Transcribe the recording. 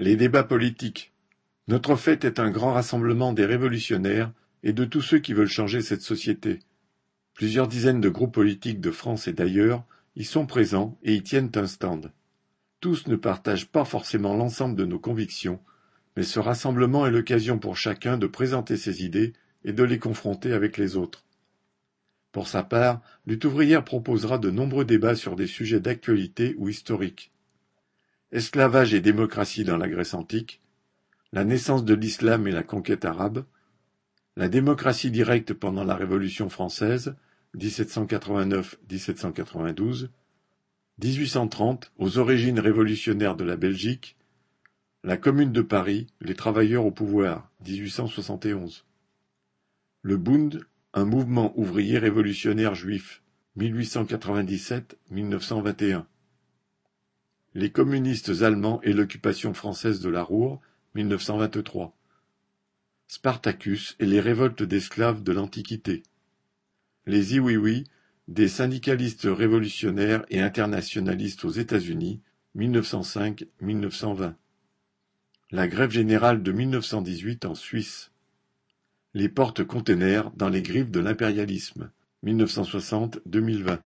Les débats politiques. Notre fête est un grand rassemblement des révolutionnaires et de tous ceux qui veulent changer cette société. Plusieurs dizaines de groupes politiques de France et d'ailleurs y sont présents et y tiennent un stand. Tous ne partagent pas forcément l'ensemble de nos convictions, mais ce rassemblement est l'occasion pour chacun de présenter ses idées et de les confronter avec les autres. Pour sa part, Lutte ouvrière proposera de nombreux débats sur des sujets d'actualité ou historiques. Esclavage et démocratie dans la Grèce antique, la naissance de l'islam et la conquête arabe, la démocratie directe pendant la Révolution française, 1789-1792, 1830 aux origines révolutionnaires de la Belgique, la Commune de Paris, les travailleurs au pouvoir, 1871. Le Bund, un mouvement ouvrier révolutionnaire juif, 1897-1921. Les communistes allemands et l'occupation française de la Roure, 1923. Spartacus et les révoltes d'esclaves de l'Antiquité. Les Iwiwi, des syndicalistes révolutionnaires et internationalistes aux États-Unis, 1905-1920. La grève générale de 1918 en Suisse. Les porte-containers dans les griffes de l'impérialisme, 1960-2020.